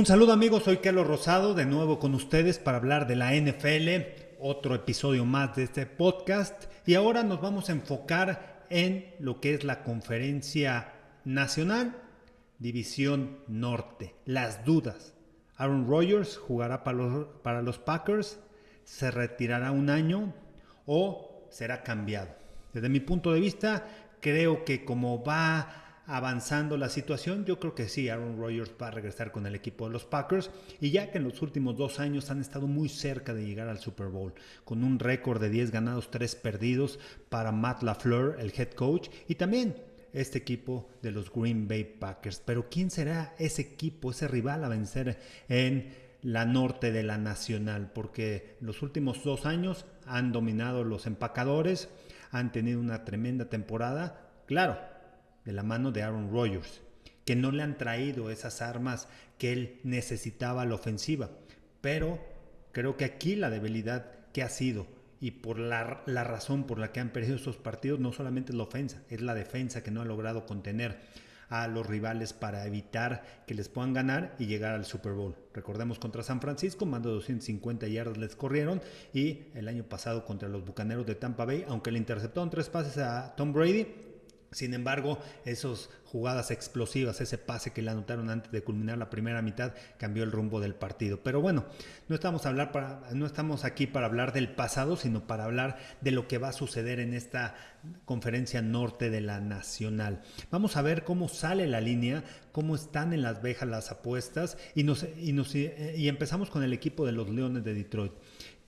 Un saludo amigos, soy Carlos Rosado, de nuevo con ustedes para hablar de la NFL, otro episodio más de este podcast y ahora nos vamos a enfocar en lo que es la conferencia nacional, División Norte, las dudas. Aaron Rodgers jugará para los, para los Packers, se retirará un año o será cambiado. Desde mi punto de vista, creo que como va avanzando la situación, yo creo que sí, Aaron Rodgers va a regresar con el equipo de los Packers y ya que en los últimos dos años han estado muy cerca de llegar al Super Bowl, con un récord de 10 ganados, 3 perdidos para Matt LaFleur, el head coach, y también este equipo de los Green Bay Packers. Pero ¿quién será ese equipo, ese rival a vencer en la norte de la nacional? Porque los últimos dos años han dominado los empacadores, han tenido una tremenda temporada. Claro, de la mano de Aaron Rodgers, que no le han traído esas armas que él necesitaba a la ofensiva. Pero creo que aquí la debilidad que ha sido y por la, la razón por la que han perdido esos partidos no solamente es la ofensa, es la defensa que no ha logrado contener a los rivales para evitar que les puedan ganar y llegar al Super Bowl. Recordemos contra San Francisco, más de 250 yardas les corrieron y el año pasado contra los Bucaneros de Tampa Bay, aunque le interceptaron tres pases a Tom Brady, sin embargo, esas jugadas explosivas, ese pase que le anotaron antes de culminar la primera mitad, cambió el rumbo del partido. Pero bueno, no estamos, hablar para, no estamos aquí para hablar del pasado, sino para hablar de lo que va a suceder en esta conferencia norte de la Nacional. Vamos a ver cómo sale la línea, cómo están en las vejas las apuestas y, nos, y, nos, y empezamos con el equipo de los Leones de Detroit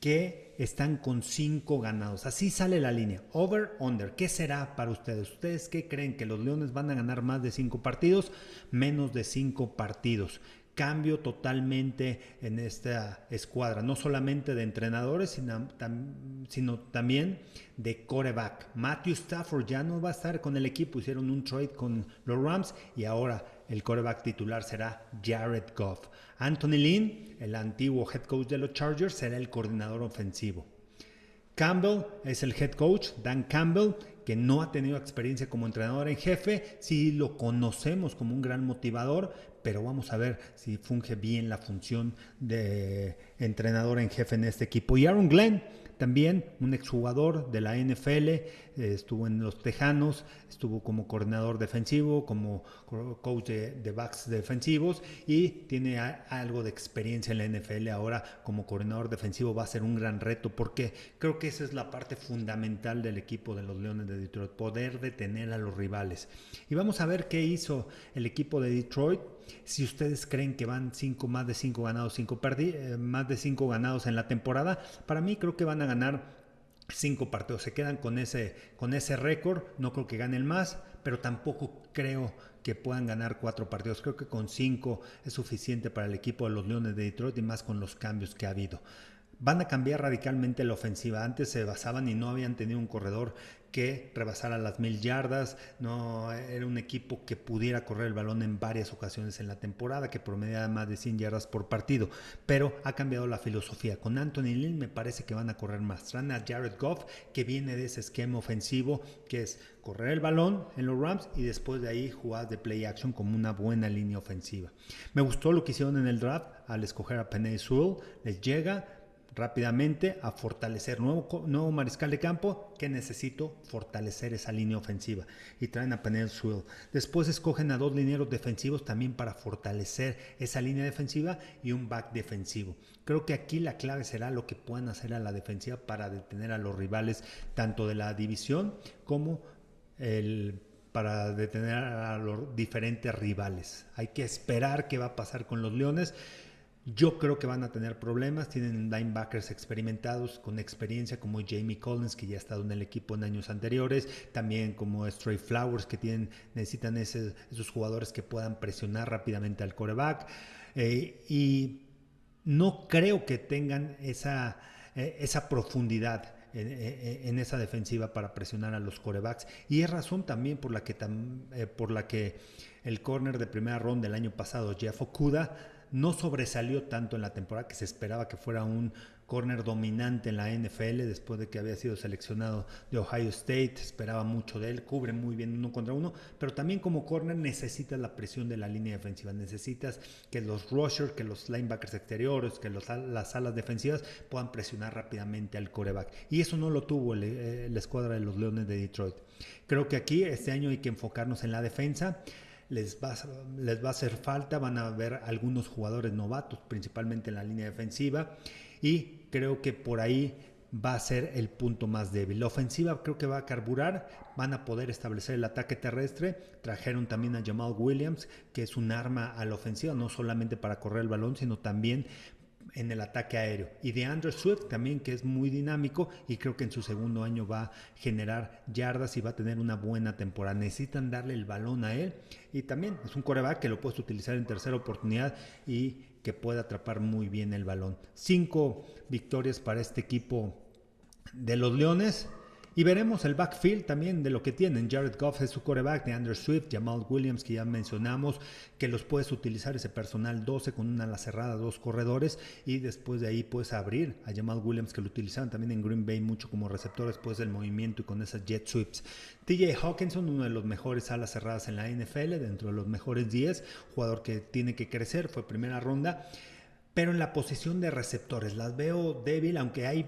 que están con cinco ganados. Así sale la línea. Over, under. ¿Qué será para ustedes? ¿Ustedes qué creen? ¿Que los Leones van a ganar más de cinco partidos? Menos de cinco partidos. Cambio totalmente en esta escuadra, no solamente de entrenadores, sino, sino también de coreback. Matthew Stafford ya no va a estar con el equipo, hicieron un trade con los Rams y ahora el coreback titular será Jared Goff. Anthony Lynn, el antiguo head coach de los Chargers, será el coordinador ofensivo. Campbell es el head coach, Dan Campbell, que no ha tenido experiencia como entrenador en jefe, sí lo conocemos como un gran motivador, pero vamos a ver si funge bien la función de entrenador en jefe en este equipo. Y Aaron Glenn, también un exjugador de la NFL, eh, estuvo en los Tejanos, estuvo como coordinador defensivo, como coach de, backs defensivos y tiene algo de experiencia en la NFL. Ahora como coordinador defensivo va a ser un gran reto porque creo que esa es la parte fundamental del equipo de los Leones de Detroit, poder detener a los rivales. Y vamos a ver qué hizo el equipo de Detroit si ustedes creen que van cinco, más de 5 ganados, cinco eh, más de 5 ganados en la temporada, para mí creo que van a ganar 5 partidos. Se quedan con ese, con ese récord. No creo que ganen más, pero tampoco creo que puedan ganar 4 partidos. Creo que con 5 es suficiente para el equipo de los Leones de Detroit y más con los cambios que ha habido van a cambiar radicalmente la ofensiva. Antes se basaban y no habían tenido un corredor que rebasara las mil yardas, no era un equipo que pudiera correr el balón en varias ocasiones en la temporada, que promediaba más de 100 yardas por partido, pero ha cambiado la filosofía. Con Anthony Lynn me parece que van a correr más. Traen a Jared Goff, que viene de ese esquema ofensivo, que es correr el balón en los Rams y después de ahí jugar de play action como una buena línea ofensiva. Me gustó lo que hicieron en el draft al escoger a Penny Sewell, les llega, rápidamente a fortalecer nuevo, nuevo mariscal de campo que necesito fortalecer esa línea ofensiva y traen a Penel Swill. Después escogen a dos linieros defensivos también para fortalecer esa línea defensiva y un back defensivo. Creo que aquí la clave será lo que puedan hacer a la defensiva para detener a los rivales tanto de la división como el para detener a los diferentes rivales. Hay que esperar qué va a pasar con los Leones. Yo creo que van a tener problemas. Tienen linebackers experimentados con experiencia como Jamie Collins, que ya ha estado en el equipo en años anteriores. También como Stray Flowers, que tienen, necesitan esos jugadores que puedan presionar rápidamente al coreback. Eh, y no creo que tengan esa, eh, esa profundidad. En, esa defensiva para presionar a los corebacks y es razón también por la que, eh, por la que el corner de primera ronda del año pasado, Jeff Okuda, no sobresalió tanto en la temporada que se esperaba que fuera un corner dominante en la NFL después de que había sido seleccionado de Ohio State, esperaba mucho de él, cubre muy bien uno contra uno, pero también como corner necesitas la presión de la línea defensiva, necesitas que los rushers, que los linebackers exteriores, que los, las alas defensivas puedan presionar rápidamente al coreback. Y eso no lo tuvo eh, la escuadra de los Leones de Detroit. Creo que aquí este año hay que enfocarnos en la defensa les va, les va a hacer falta, van a haber algunos jugadores novatos, principalmente en la línea defensiva, y creo que por ahí va a ser el punto más débil. La ofensiva creo que va a carburar, van a poder establecer el ataque terrestre. Trajeron también a Jamal Williams, que es un arma a la ofensiva, no solamente para correr el balón, sino también en el ataque aéreo. Y de Andrew Swift también, que es muy dinámico y creo que en su segundo año va a generar yardas y va a tener una buena temporada. Necesitan darle el balón a él y también es un coreback que lo puedes utilizar en tercera oportunidad y que puede atrapar muy bien el balón. Cinco victorias para este equipo de los Leones. Y veremos el backfield también de lo que tienen. Jared Goff es su coreback de Andrew Swift, Jamal Williams, que ya mencionamos, que los puedes utilizar ese personal 12 con una ala cerrada, dos corredores, y después de ahí puedes abrir a Jamal Williams, que lo utilizaban también en Green Bay mucho como receptor después del movimiento y con esas jet sweeps. TJ Hawkinson, uno de los mejores alas cerradas en la NFL, dentro de los mejores 10, jugador que tiene que crecer, fue primera ronda. Pero en la posición de receptores las veo débil, aunque hay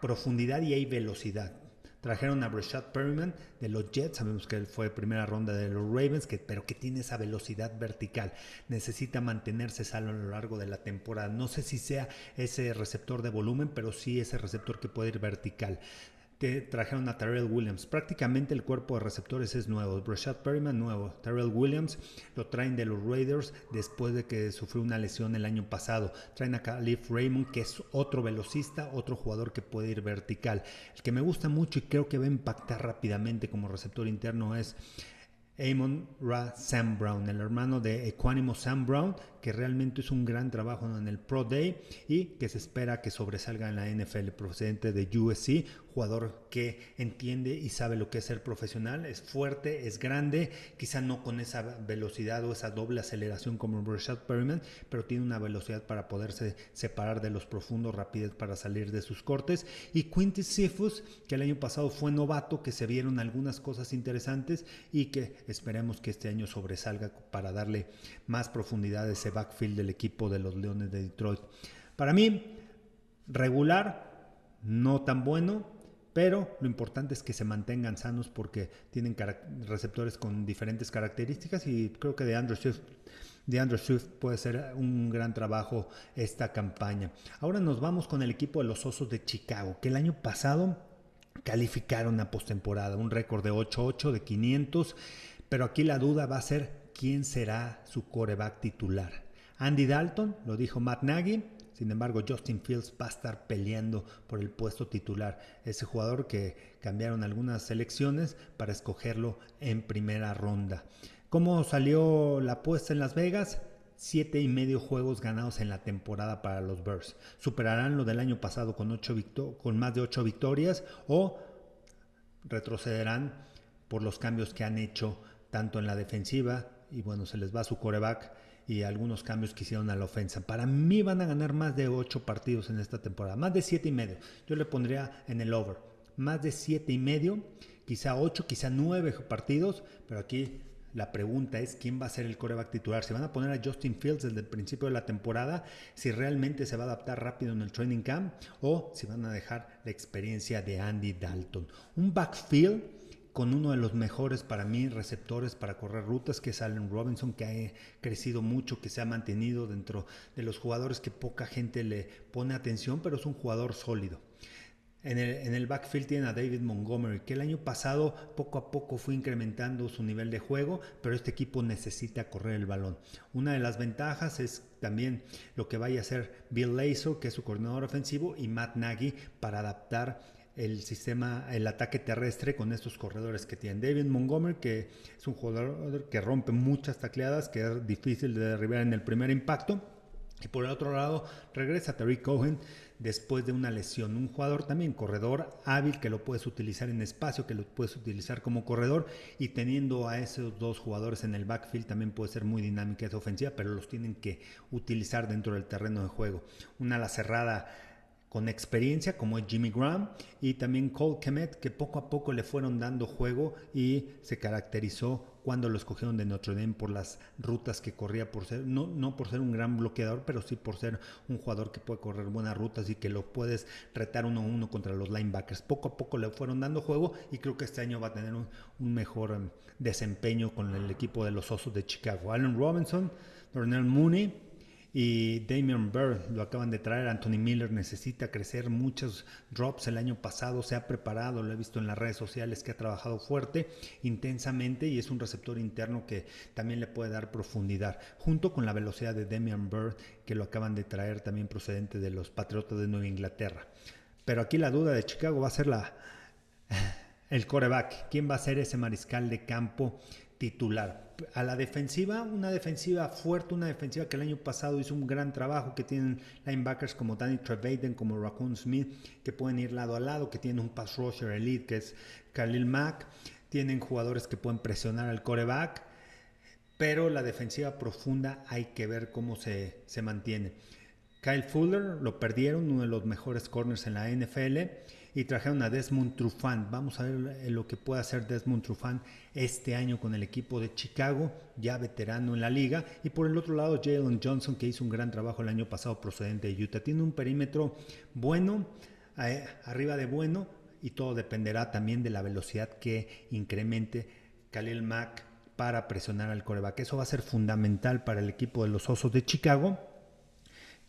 profundidad y hay velocidad. Trajeron a Brashad Perryman de los Jets, sabemos que él fue primera ronda de los Ravens, que, pero que tiene esa velocidad vertical. Necesita mantenerse sano a lo largo de la temporada. No sé si sea ese receptor de volumen, pero sí ese receptor que puede ir vertical te trajeron a Terrell Williams. Prácticamente el cuerpo de receptores es nuevo. Brashad Perryman nuevo. Terrell Williams lo traen de los Raiders después de que sufrió una lesión el año pasado. Traen a Khalif Raymond, que es otro velocista, otro jugador que puede ir vertical. El que me gusta mucho y creo que va a impactar rápidamente como receptor interno es Amon Ra Sam Brown, el hermano de Equanimo Sam Brown, que realmente es un gran trabajo en el Pro Day y que se espera que sobresalga en la NFL procedente de USC, jugador que entiende y sabe lo que es ser profesional, es fuerte, es grande, quizá no con esa velocidad o esa doble aceleración como Rashad Perryman, pero tiene una velocidad para poderse separar de los profundos, rapidez para salir de sus cortes. Y Quintus Sifus, que el año pasado fue novato, que se vieron algunas cosas interesantes y que esperemos que este año sobresalga para darle más profundidad a ese backfield del equipo de los Leones de Detroit. Para mí, regular, no tan bueno, pero lo importante es que se mantengan sanos porque tienen receptores con diferentes características y creo que de Andrew Swift, de Andrew Swift puede ser un gran trabajo esta campaña. Ahora nos vamos con el equipo de los Osos de Chicago, que el año pasado calificaron a postemporada, un récord de 8-8 de 500, pero aquí la duda va a ser quién será su coreback titular. Andy Dalton, lo dijo Matt Nagy. Sin embargo, Justin Fields va a estar peleando por el puesto titular. Ese jugador que cambiaron algunas selecciones para escogerlo en primera ronda. ¿Cómo salió la apuesta en Las Vegas? Siete y medio juegos ganados en la temporada para los Bears. Superarán lo del año pasado con, ocho con más de ocho victorias o retrocederán por los cambios que han hecho tanto en la defensiva y bueno, se les va su coreback y algunos cambios que hicieron a la ofensa. Para mí van a ganar más de 8 partidos en esta temporada, más de 7 y medio. Yo le pondría en el over, más de 7 y medio, quizá 8, quizá 9 partidos, pero aquí la pregunta es quién va a ser el coreback titular. Si van a poner a Justin Fields desde el principio de la temporada, si realmente se va a adaptar rápido en el training camp o si van a dejar la experiencia de Andy Dalton. Un backfield con uno de los mejores para mí receptores para correr rutas, que es Allen Robinson, que ha crecido mucho, que se ha mantenido dentro de los jugadores que poca gente le pone atención, pero es un jugador sólido. En el, backfield tienen a David Montgomery, que el año pasado poco a poco fue incrementando su nivel de juego, pero este equipo necesita correr el balón. Una de las ventajas es también lo que vaya a hacer Bill Lazor, que es su coordinador ofensivo, y Matt Nagy para adaptar el sistema, el ataque terrestre con estos corredores que tienen. David Montgomery, que es un jugador que rompe muchas tacleadas, que es difícil de derribar en el primer impacto. Y por el otro lado, regresa Terry Cohen después de una lesión. Un jugador también corredor hábil que lo puedes utilizar en espacio, que lo puedes utilizar como corredor. Y teniendo a esos dos jugadores en el backfield también puede ser muy dinámica esa ofensiva, pero los tienen que utilizar dentro del terreno de juego. Una ala cerrada con experiencia como Jimmy Graham y también Cole Kemet que poco a poco le fueron dando juego y se caracterizó cuando lo escogieron de Notre Dame por las rutas que corría por ser, no, no por ser un gran bloqueador, pero sí por ser un jugador que puede correr buenas rutas y que lo puedes retar uno a uno contra los linebackers. Poco a poco le fueron dando juego y creo que este año va a tener un, mejor em, desempeño con el equipo de los Osos de Chicago. Allen Robinson, Darnell Mooney, y Damian Bird lo acaban de traer. Anthony Miller necesita crecer muchos drops. El año pasado se ha preparado, lo he visto en las redes sociales que ha trabajado fuerte, intensamente y es un receptor interno que también le puede dar profundidad, junto con la velocidad de Damian Bird que lo acaban de traer también procedente de los Patriotas de Nueva Inglaterra. Pero aquí la duda de Chicago va a ser la el coreback. ¿Quién va a ser ese mariscal de campo titular? a la defensiva, una defensiva fuerte, una defensiva que el año pasado hizo un gran trabajo, que tienen linebackers como Danny Trevaden, como Raccoon Smith, que pueden ir lado a lado, que tienen un pass rusher elite, que es Khalil Mack, tienen jugadores que pueden presionar al coreback, pero la defensiva profunda hay que ver cómo se, se mantiene. Kyle Fuller lo perdieron, uno de los mejores corners en la NFL y trajeron a Desmond Trufant. Vamos a ver eh, lo que puede hacer Desmond Trufant este año con el equipo de Chicago, ya veterano en la liga. Y por el otro lado, Jalen Johnson, que hizo un gran trabajo el año pasado procedente de Utah. Tiene un perímetro bueno, eh, arriba de bueno, y todo dependerá también de la velocidad que incremente Khalil Mack para presionar al coreback. Eso va a ser fundamental para el equipo de los Osos de Chicago,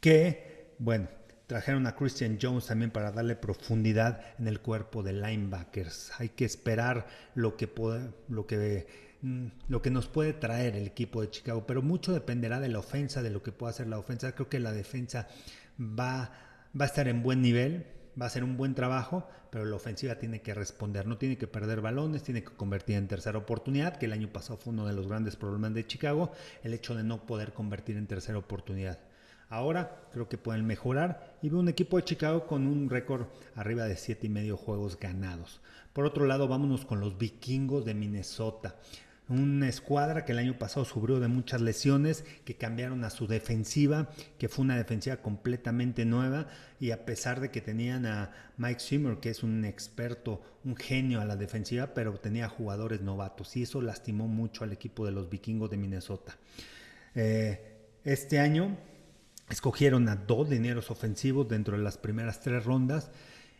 que, bueno, Trajeron a Christian Jones también para darle profundidad en el cuerpo de linebackers. Hay que esperar lo que, puede, lo que, mm, lo que nos puede traer el equipo de Chicago, pero mucho dependerá de la ofensa, de lo que pueda hacer la ofensa. Creo que la defensa va, va a estar en buen nivel, va a ser un buen trabajo, pero la ofensiva tiene que responder, no tiene que perder balones, tiene que convertir en tercera oportunidad, que el año pasado fue uno de los grandes problemas de Chicago, el hecho de no poder convertir en tercera oportunidad. Ahora creo que pueden mejorar y veo un equipo de Chicago con un récord arriba de siete y medio juegos ganados. Por otro lado, vámonos con los vikingos de Minnesota. Una escuadra que el año pasado sufrió de muchas lesiones, que cambiaron a su defensiva, que fue una defensiva completamente nueva y a pesar de que tenían a Mike Zimmer, que es un experto, un genio a la defensiva, pero tenía jugadores novatos y eso lastimó mucho al equipo de los vikingos de Minnesota. Eh, este año Escogieron a dos dineros ofensivos dentro de las primeras tres rondas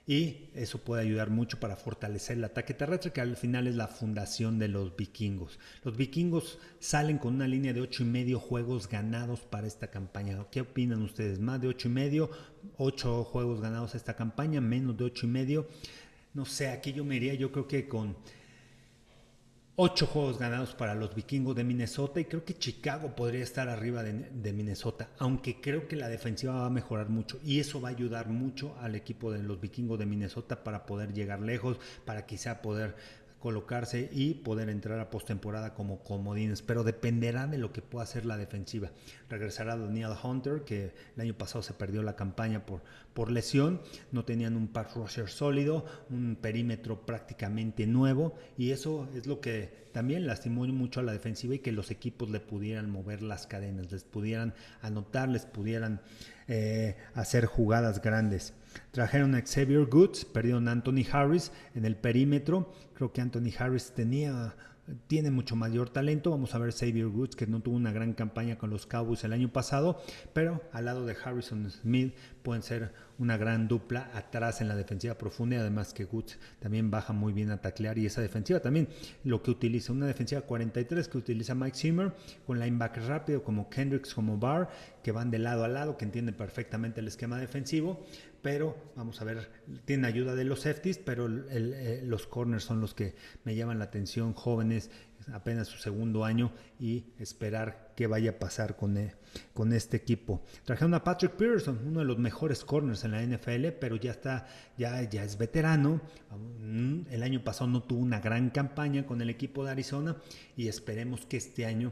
y eso puede ayudar mucho para fortalecer el ataque terrestre, que al final es la fundación de los vikingos. Los vikingos salen con una línea de ocho y medio juegos ganados para esta campaña. ¿Qué opinan ustedes? ¿Más de ocho y medio? ¿Ocho juegos ganados esta campaña? ¿Menos de ocho y medio? No sé, aquí yo me iría, yo creo que con Ocho juegos ganados para los vikingos de Minnesota y creo que Chicago podría estar arriba de, Minnesota, aunque creo que la defensiva va a mejorar mucho y eso va a ayudar mucho al equipo de los vikingos de Minnesota para poder llegar lejos, para quizá poder colocarse y poder entrar a postemporada como comodines, pero dependerá de lo que pueda hacer la defensiva. Regresará Daniel Hunter, que el año pasado se perdió la campaña por, por lesión, no tenían un pass rusher sólido, un perímetro prácticamente nuevo, y eso es lo que también lastimó mucho a la defensiva y que los equipos le pudieran mover las cadenas, les pudieran anotar, les pudieran eh, hacer jugadas grandes. Trajeron a Xavier Goods, perdieron a Anthony Harris en el perímetro. Creo que Anthony Harris tenía tiene mucho mayor talento. Vamos a ver Xavier Woods, que no tuvo una gran campaña con los Cowboys el año pasado, pero al lado de Harrison Smith pueden ser una gran dupla atrás en la defensiva profunda además que Woods también baja muy bien a taclear y esa defensiva también lo que utiliza, una defensiva 43 que utiliza Mike Zimmer con linebackers rápido como Kendricks, como Barr, que van de lado a lado, que entienden perfectamente el esquema defensivo, pero vamos a ver, tiene ayuda de los safeties, pero eh, los corners son los que me llaman la atención, jóvenes, apenas su segundo año y esperar qué vaya a pasar con, eh, con este equipo. Trajeron a Patrick Pearson, uno de los mejores corners en la NFL, pero ya está, ya, ya es veterano. El año pasado no tuvo una gran campaña con el equipo de Arizona y esperemos que este año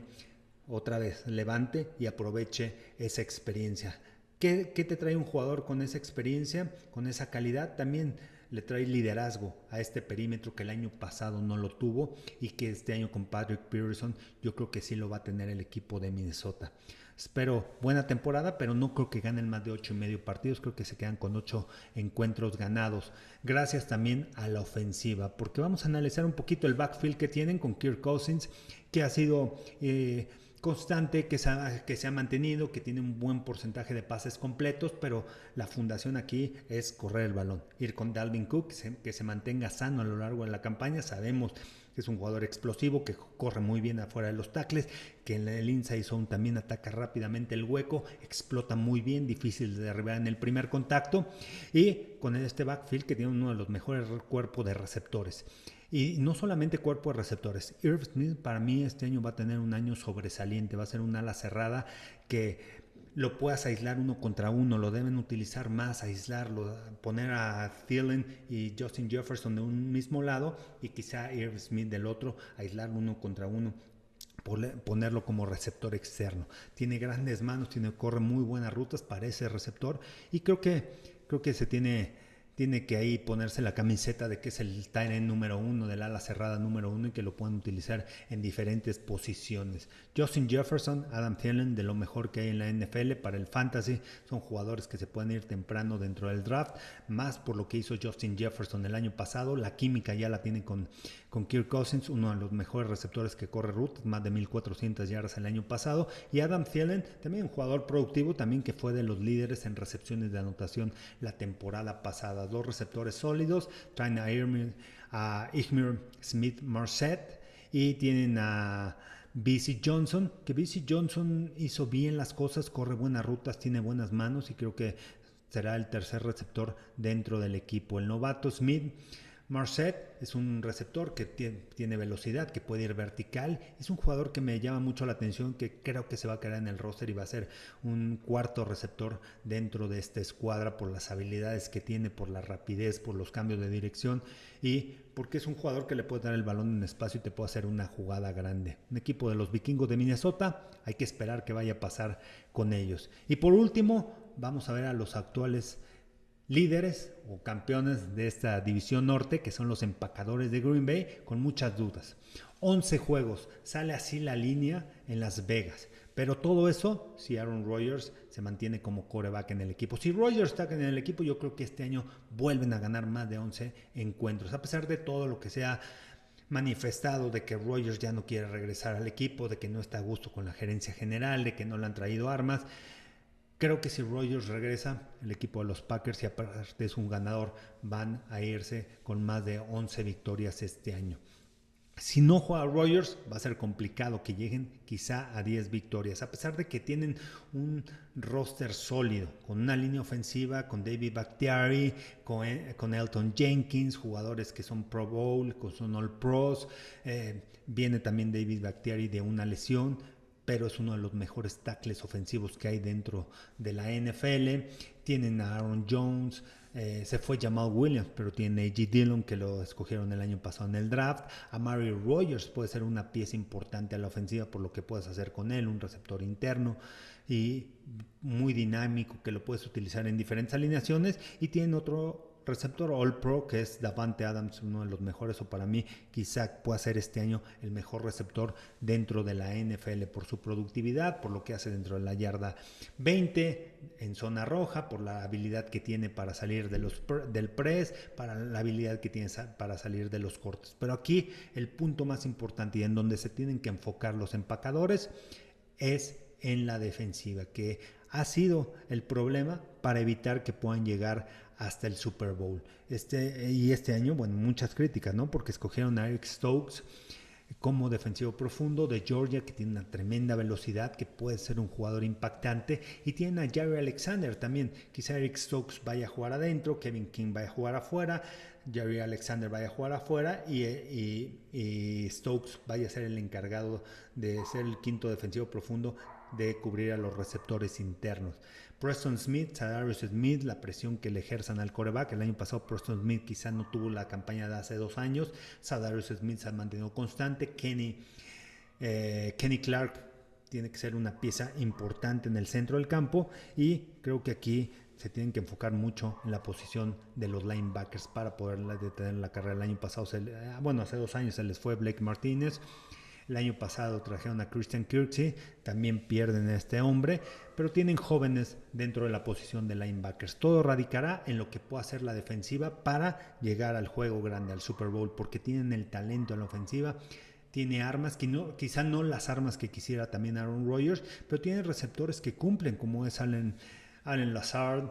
otra vez levante y aproveche esa experiencia. ¿Qué, te trae un jugador con esa experiencia, con esa calidad? También le trae liderazgo a este perímetro que el año pasado no lo tuvo y que este año con Patrick Peterson yo creo que sí lo va a tener el equipo de Minnesota. Espero buena temporada, pero no creo que ganen más de ocho y medio partidos. Creo que se quedan con ocho encuentros ganados. Gracias también a la ofensiva, porque vamos a analizar un poquito el backfield que tienen con Kirk Cousins, que ha sido eh, constante, que se, ha, que se ha mantenido, que tiene un buen porcentaje de pases completos, pero la fundación aquí es correr el balón. Ir con Dalvin Cook, que se, mantenga sano a lo largo de la campaña. Sabemos que es un jugador explosivo, que corre muy bien afuera de los tackles, que en el inside zone también ataca rápidamente el hueco, explota muy bien, difícil de derribar en el primer contacto, y con este backfield que tiene uno de los mejores cuerpos de receptores. Y no solamente cuerpo de receptores. Irv Smith para mí este año va a tener un año sobresaliente, va a ser un ala cerrada que lo puedas aislar uno contra uno, lo deben utilizar más, aislarlo, poner a Thielen y Justin Jefferson de un mismo lado y quizá Irv Smith del otro, aislarlo uno contra uno ponerlo como receptor externo. Tiene grandes manos, tiene corre muy buenas rutas para ese receptor y creo que creo que se tiene tiene que ahí ponerse la camiseta de que es el tight número uno, del ala cerrada número uno y que lo puedan utilizar en diferentes posiciones. Justin Jefferson, Adam Thielen, de lo mejor que hay en la NFL para el fantasy, son jugadores que se pueden ir temprano dentro del draft, más por lo que hizo Justin Jefferson el año pasado, la química ya la tiene con, con Kirk Cousins, uno de los mejores receptores que corre rutas, más de 1400 yardas el año pasado, y Adam Thielen, también un jugador productivo, también que fue de los líderes en recepciones de anotación la temporada pasada dos receptores sólidos, traen a, a Smith Marset y tienen a BC Johnson, que BC Johnson hizo bien las cosas, corre buenas rutas, tiene buenas manos y creo que será el tercer receptor dentro del equipo. El novato Smith Marset es un receptor que tiene velocidad, que puede ir vertical. Es un jugador que me llama mucho la atención, que creo que se va a quedar en el roster y va a ser un cuarto receptor dentro de esta escuadra por las habilidades que tiene, por la rapidez, por los cambios de dirección y porque es un jugador que le puede dar el balón en espacio y te puede hacer una jugada grande. Un equipo de los vikingos de Minnesota, hay que esperar que vaya a pasar con ellos. Y por último, vamos a ver a los actuales líderes o campeones de esta división norte, que son los empacadores de Green Bay, con muchas dudas. 11 juegos, sale así la línea en Las Vegas. Pero todo eso si Aaron Rodgers se mantiene como coreback en el equipo. Si Rodgers está en el equipo, yo creo que este año vuelven a ganar más de 11 encuentros. A pesar de todo lo que se ha manifestado de que Rodgers ya no quiere regresar al equipo, de que no está a gusto con la gerencia general, de que no le han traído armas. Creo que si Rogers regresa, el equipo de los Packers, y aparte es un ganador, van a irse con más de 11 victorias este año. Si no juega Rogers, va a ser complicado que lleguen quizá a 10 victorias, a pesar de que tienen un roster sólido, con una línea ofensiva, con David Bakhtiari, con, con Elton Jenkins, jugadores que son Pro Bowl, que son All Pros. Eh, viene también David Bakhtiari de una lesión, pero es uno de los mejores tackles ofensivos que hay dentro de la NFL. Tienen a Aaron Jones, eh, se fue Jamal Williams, pero tiene a A.G. Dillon que lo escogieron el año pasado en el draft. A Mary Rogers puede ser una pieza importante a la ofensiva por lo que puedes hacer con él, un receptor interno y muy dinámico que lo puedes utilizar en diferentes alineaciones. Y tiene otro receptor All Pro, que es Davante Adams, uno de los mejores, o para mí quizá pueda ser este año el mejor receptor dentro de la NFL por su productividad, por lo que hace dentro de la yarda 20 en zona roja, por la habilidad que tiene para salir de los, del press, para la habilidad que tiene para salir de los cortes. Pero aquí el punto más importante y en donde se tienen que enfocar los empacadores es en la defensiva, que ha sido el problema para evitar que puedan llegar hasta el Super Bowl. Este, y este año, bueno, muchas críticas, ¿no? Porque escogieron a Eric Stokes como defensivo profundo de Georgia, que tiene una tremenda velocidad, que puede ser un jugador impactante. Y tienen a Jerry Alexander también. Quizá Eric Stokes vaya a jugar adentro, Kevin King vaya a jugar afuera, Jerry Alexander vaya a jugar afuera y, y Stokes vaya a ser el encargado de ser el quinto defensivo profundo de cubrir a los receptores internos. Preston Smith, Sadarius Smith, la presión que le ejerzan al coreback. El año pasado Preston Smith quizá no tuvo la campaña de hace dos años. Sadarius Smith se ha mantenido constante. Kenny, eh, Kenny Clark tiene que ser una pieza importante en el centro del campo y creo que aquí se tienen que enfocar mucho en la posición de los linebackers para poder detener la carrera. El año pasado, se, bueno, hace dos años se les fue Blake Martínez. El año pasado trajeron a Christian Kirksey, también pierden a este hombre, pero tienen jóvenes dentro de la posición de linebackers. Todo radicará en lo que pueda hacer la defensiva para llegar al juego grande, al Super Bowl, porque tienen el talento en la ofensiva tiene armas, que no, quizá no las armas que quisiera también Aaron Rodgers, pero tiene receptores que cumplen, como es Allen, Allen Lazard,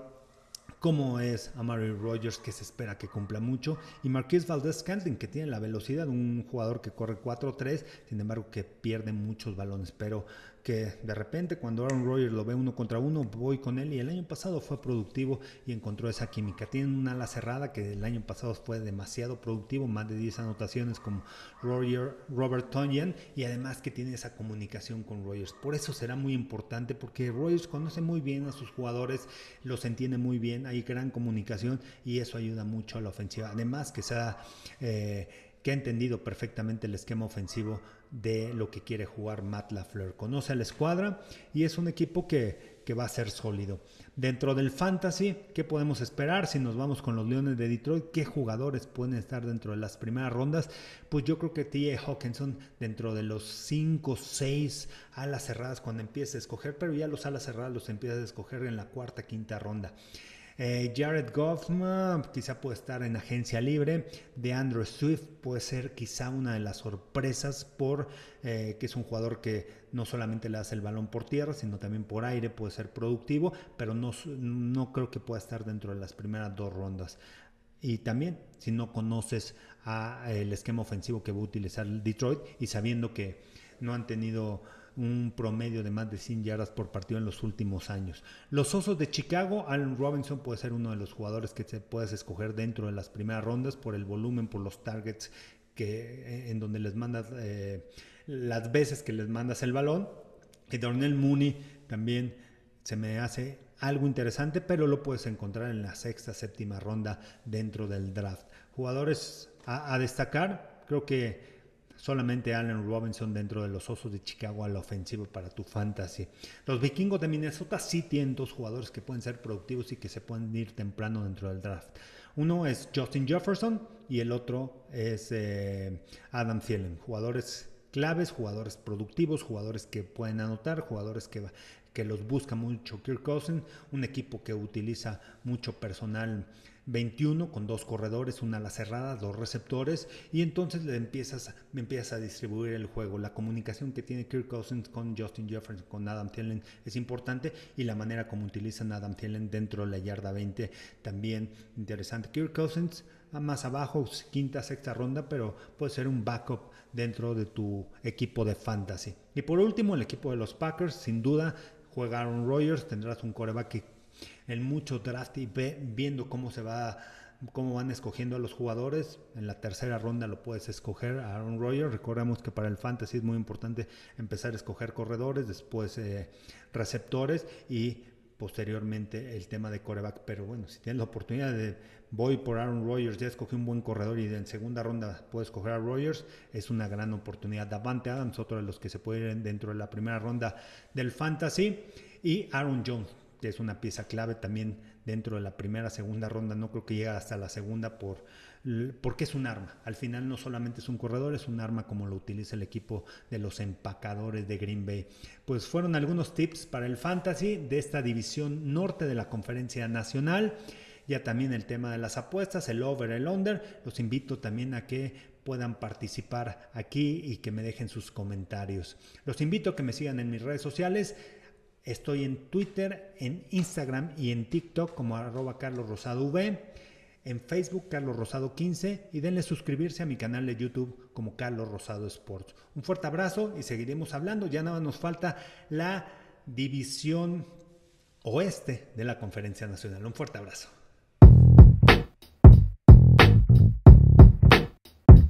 como es Amari Rogers, que se espera que cumpla mucho, y Marquis Valdez Scantling, que tiene la velocidad un jugador que corre 4-3, sin embargo que pierde muchos balones, pero que de repente cuando Aaron Rodgers lo ve uno contra uno, voy con él y el año pasado fue productivo y encontró esa química. Tiene una ala cerrada que el año pasado fue demasiado productivo, más de 10 anotaciones como Roger, Robert Tonyan y además que tiene esa comunicación con Rodgers. Por eso será muy importante porque Rodgers conoce muy bien a sus jugadores, los entiende muy bien, hay gran comunicación y eso ayuda mucho a la ofensiva. Además que sea... Eh, que ha entendido perfectamente el esquema ofensivo de lo que quiere jugar Matt LaFleur. Conoce a la escuadra y es un equipo que, que, va a ser sólido. Dentro del fantasy, ¿qué podemos esperar si nos vamos con los Leones de Detroit? ¿Qué jugadores pueden estar dentro de las primeras rondas? Pues yo creo que T.A. Hawkinson dentro de los 5, 6 alas cerradas cuando empieza a escoger, pero ya los alas cerradas los empieza a escoger en la cuarta, quinta ronda. Eh, Jared Goffman quizá puede estar en agencia libre. De Andrew Swift puede ser quizá una de las sorpresas por eh, que es un jugador que no solamente le hace el balón por tierra, sino también por aire, puede ser productivo, pero no, no creo que pueda estar dentro de las primeras dos rondas. Y también, si no conoces el esquema ofensivo que va a utilizar Detroit y sabiendo que no han tenido un promedio de más de 100 yardas por partido en los últimos años. Los Osos de Chicago, Allen Robinson puede ser uno de los jugadores que se puedes escoger dentro de las primeras rondas por el volumen, por los targets que eh, en donde les mandas eh, las veces que les mandas el balón. Y Darnell Mooney también se me hace algo interesante, pero lo puedes encontrar en la sexta, séptima ronda dentro del draft. Jugadores a destacar, creo que solamente Allen Robinson dentro de los Osos de Chicago a la ofensiva para tu fantasy. Los vikingos de Minnesota sí tienen dos jugadores que pueden ser productivos y que se pueden ir temprano dentro del draft. Uno es Justin Jefferson y el otro es eh, Adam Thielen. Jugadores claves, jugadores productivos, jugadores que pueden anotar, jugadores que, que los busca mucho Kirk Cousins, un equipo que utiliza mucho personal 21 con dos corredores, una ala cerrada, dos receptores y entonces le empiezas, empiezas a distribuir el juego. La comunicación que tiene Kirk Cousins con Justin Jefferson, con Adam Thielen es importante y la manera como utilizan Adam Thielen dentro de la yarda 20 también interesante. Kirk Cousins más abajo, quinta, sexta ronda, pero puede ser un backup dentro de tu equipo de fantasy. Y por último, el equipo de los Packers, sin duda, juega Aaron tendrás un coreback que en mucho draft y viendo cómo se va cómo van escogiendo a los jugadores. En la tercera ronda lo puedes escoger a Aaron Rodgers. Recordemos que para el fantasy es muy importante empezar a escoger corredores, después eh, receptores y posteriormente el tema de coreback. Pero bueno, si tienes la oportunidad de voy por Aaron Rodgers, ya escogí un buen corredor y en segunda ronda puedes escoger a Rodgers, es una gran oportunidad. Davante Adams, otro de los que se puede ir dentro de la primera ronda del fantasy. Y Aaron Jones, que es una pieza clave también dentro de la primera, segunda ronda. No creo que llegue hasta la segunda por, porque es un arma. Al final no solamente es un corredor, es un arma como lo utiliza el equipo de los empacadores de Green Bay. Pues fueron algunos tips para el fantasy de esta división norte de la conferencia nacional. Ya también el tema de las apuestas, el over, el under. Los invito también a que puedan participar aquí y que me dejen sus comentarios. Los invito a que me sigan en mis redes sociales. Estoy en Twitter, en Instagram y en TikTok como arroba Carlos Rosado v, en Facebook Carlos Rosado 15 y denle suscribirse a mi canal de YouTube como Carlos Rosado Sports. Un fuerte abrazo y seguiremos hablando. Ya nada nos falta la división oeste de la Conferencia Nacional. Un fuerte abrazo.